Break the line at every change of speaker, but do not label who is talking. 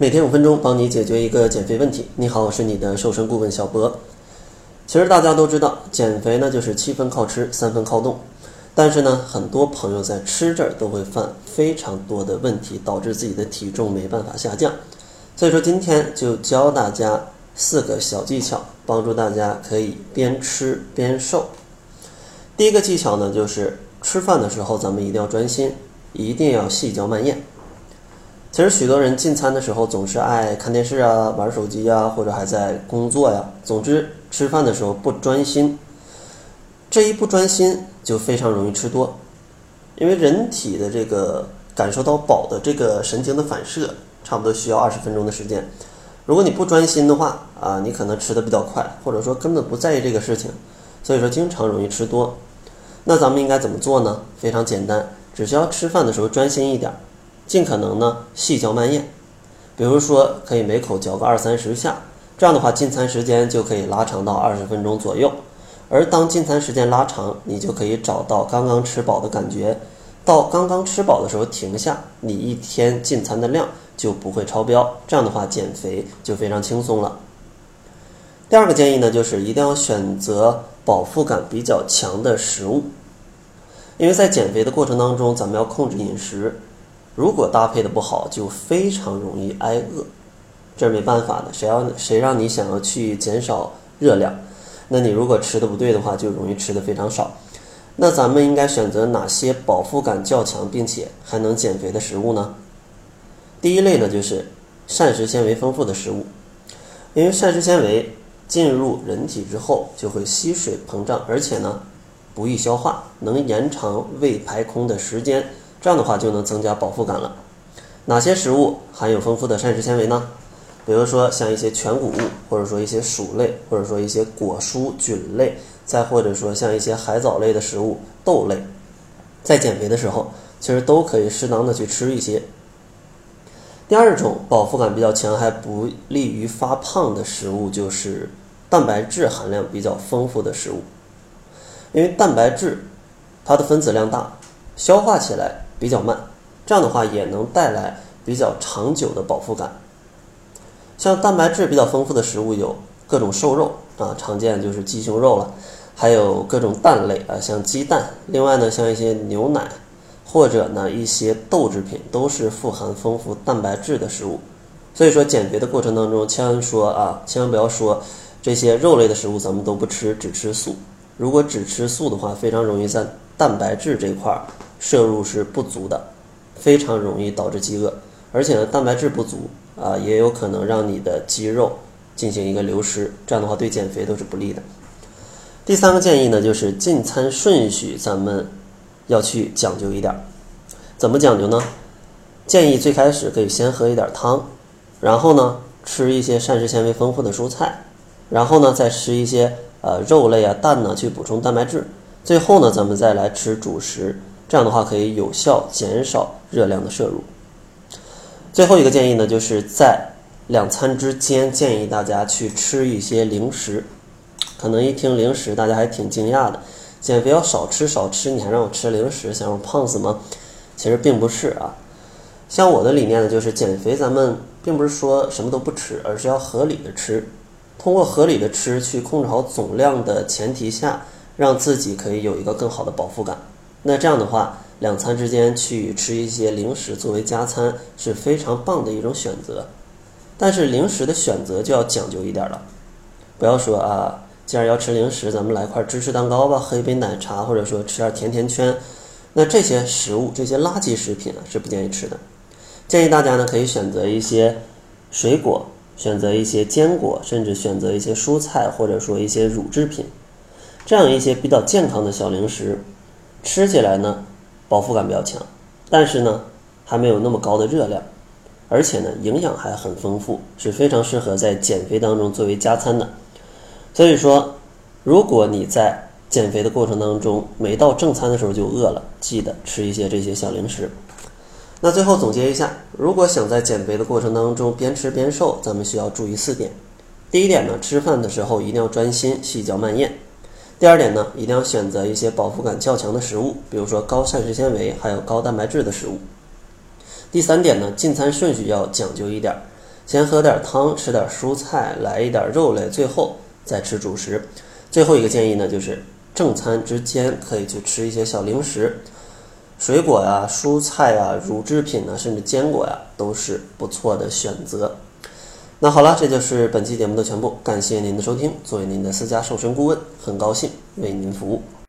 每天五分钟，帮你解决一个减肥问题。你好，我是你的瘦身顾问小博。其实大家都知道，减肥呢就是七分靠吃，三分靠动。但是呢，很多朋友在吃这儿都会犯非常多的问题，导致自己的体重没办法下降。所以说，今天就教大家四个小技巧，帮助大家可以边吃边瘦。第一个技巧呢，就是吃饭的时候咱们一定要专心，一定要细嚼慢咽。其实许多人进餐的时候总是爱看电视啊、玩手机啊，或者还在工作呀。总之，吃饭的时候不专心，这一不专心就非常容易吃多。因为人体的这个感受到饱的这个神经的反射，差不多需要二十分钟的时间。如果你不专心的话啊，你可能吃的比较快，或者说根本不在意这个事情，所以说经常容易吃多。那咱们应该怎么做呢？非常简单，只需要吃饭的时候专心一点。尽可能呢细嚼慢咽，比如说可以每口嚼个二三十下，这样的话进餐时间就可以拉长到二十分钟左右。而当进餐时间拉长，你就可以找到刚刚吃饱的感觉，到刚刚吃饱的时候停下，你一天进餐的量就不会超标。这样的话减肥就非常轻松了。第二个建议呢，就是一定要选择饱腹感比较强的食物，因为在减肥的过程当中，咱们要控制饮食。如果搭配的不好，就非常容易挨饿，这是没办法的。谁要谁让你想要去减少热量，那你如果吃的不对的话，就容易吃的非常少。那咱们应该选择哪些饱腹感较强，并且还能减肥的食物呢？第一类呢，就是膳食纤维丰富的食物，因为膳食纤维进入人体之后就会吸水膨胀，而且呢不易消化，能延长胃排空的时间。这样的话就能增加饱腹感了。哪些食物含有丰富的膳食纤维呢？比如说像一些全谷物，或者说一些薯类，或者说一些果蔬菌类，再或者说像一些海藻类的食物、豆类，在减肥的时候，其实都可以适当的去吃一些。第二种饱腹感比较强还不利于发胖的食物，就是蛋白质含量比较丰富的食物，因为蛋白质它的分子量大，消化起来。比较慢，这样的话也能带来比较长久的饱腹感。像蛋白质比较丰富的食物有各种瘦肉啊，常见就是鸡胸肉了，还有各种蛋类啊，像鸡蛋。另外呢，像一些牛奶或者呢一些豆制品，都是富含丰富蛋白质的食物。所以说减肥的过程当中，千万说啊，千万不要说这些肉类的食物咱们都不吃，只吃素。如果只吃素的话，非常容易在蛋白质这块儿。摄入是不足的，非常容易导致饥饿，而且呢，蛋白质不足啊，也有可能让你的肌肉进行一个流失，这样的话对减肥都是不利的。第三个建议呢，就是进餐顺序咱们要去讲究一点，怎么讲究呢？建议最开始可以先喝一点汤，然后呢吃一些膳食纤维丰富的蔬菜，然后呢再吃一些呃肉类啊蛋呢去补充蛋白质，最后呢咱们再来吃主食。这样的话可以有效减少热量的摄入。最后一个建议呢，就是在两餐之间建议大家去吃一些零食。可能一听零食，大家还挺惊讶的，减肥要少吃少吃，你还让我吃零食，想让我胖死吗？其实并不是啊。像我的理念呢，就是减肥咱们并不是说什么都不吃，而是要合理的吃，通过合理的吃去控制好总量的前提下，让自己可以有一个更好的饱腹感。那这样的话，两餐之间去吃一些零食作为加餐是非常棒的一种选择。但是零食的选择就要讲究一点了，不要说啊，既然要吃零食，咱们来块芝士蛋糕吧，喝一杯奶茶，或者说吃点甜甜圈。那这些食物，这些垃圾食品啊，是不建议吃的。建议大家呢，可以选择一些水果，选择一些坚果，甚至选择一些蔬菜，或者说一些乳制品，这样一些比较健康的小零食。吃起来呢，饱腹感比较强，但是呢，还没有那么高的热量，而且呢，营养还很丰富，是非常适合在减肥当中作为加餐的。所以说，如果你在减肥的过程当中，每到正餐的时候就饿了，记得吃一些这些小零食。那最后总结一下，如果想在减肥的过程当中边吃边瘦，咱们需要注意四点。第一点呢，吃饭的时候一定要专心，细嚼慢咽。第二点呢，一定要选择一些饱腹感较强的食物，比如说高膳食纤维还有高蛋白质的食物。第三点呢，进餐顺序要讲究一点，先喝点汤，吃点蔬菜，来一点肉类，最后再吃主食。最后一个建议呢，就是正餐之间可以去吃一些小零食，水果呀、蔬菜呀、乳制品呢，甚至坚果呀，都是不错的选择。那好了，这就是本期节目的全部，感谢您的收听。作为您的私家瘦身顾问，很高兴为您服务。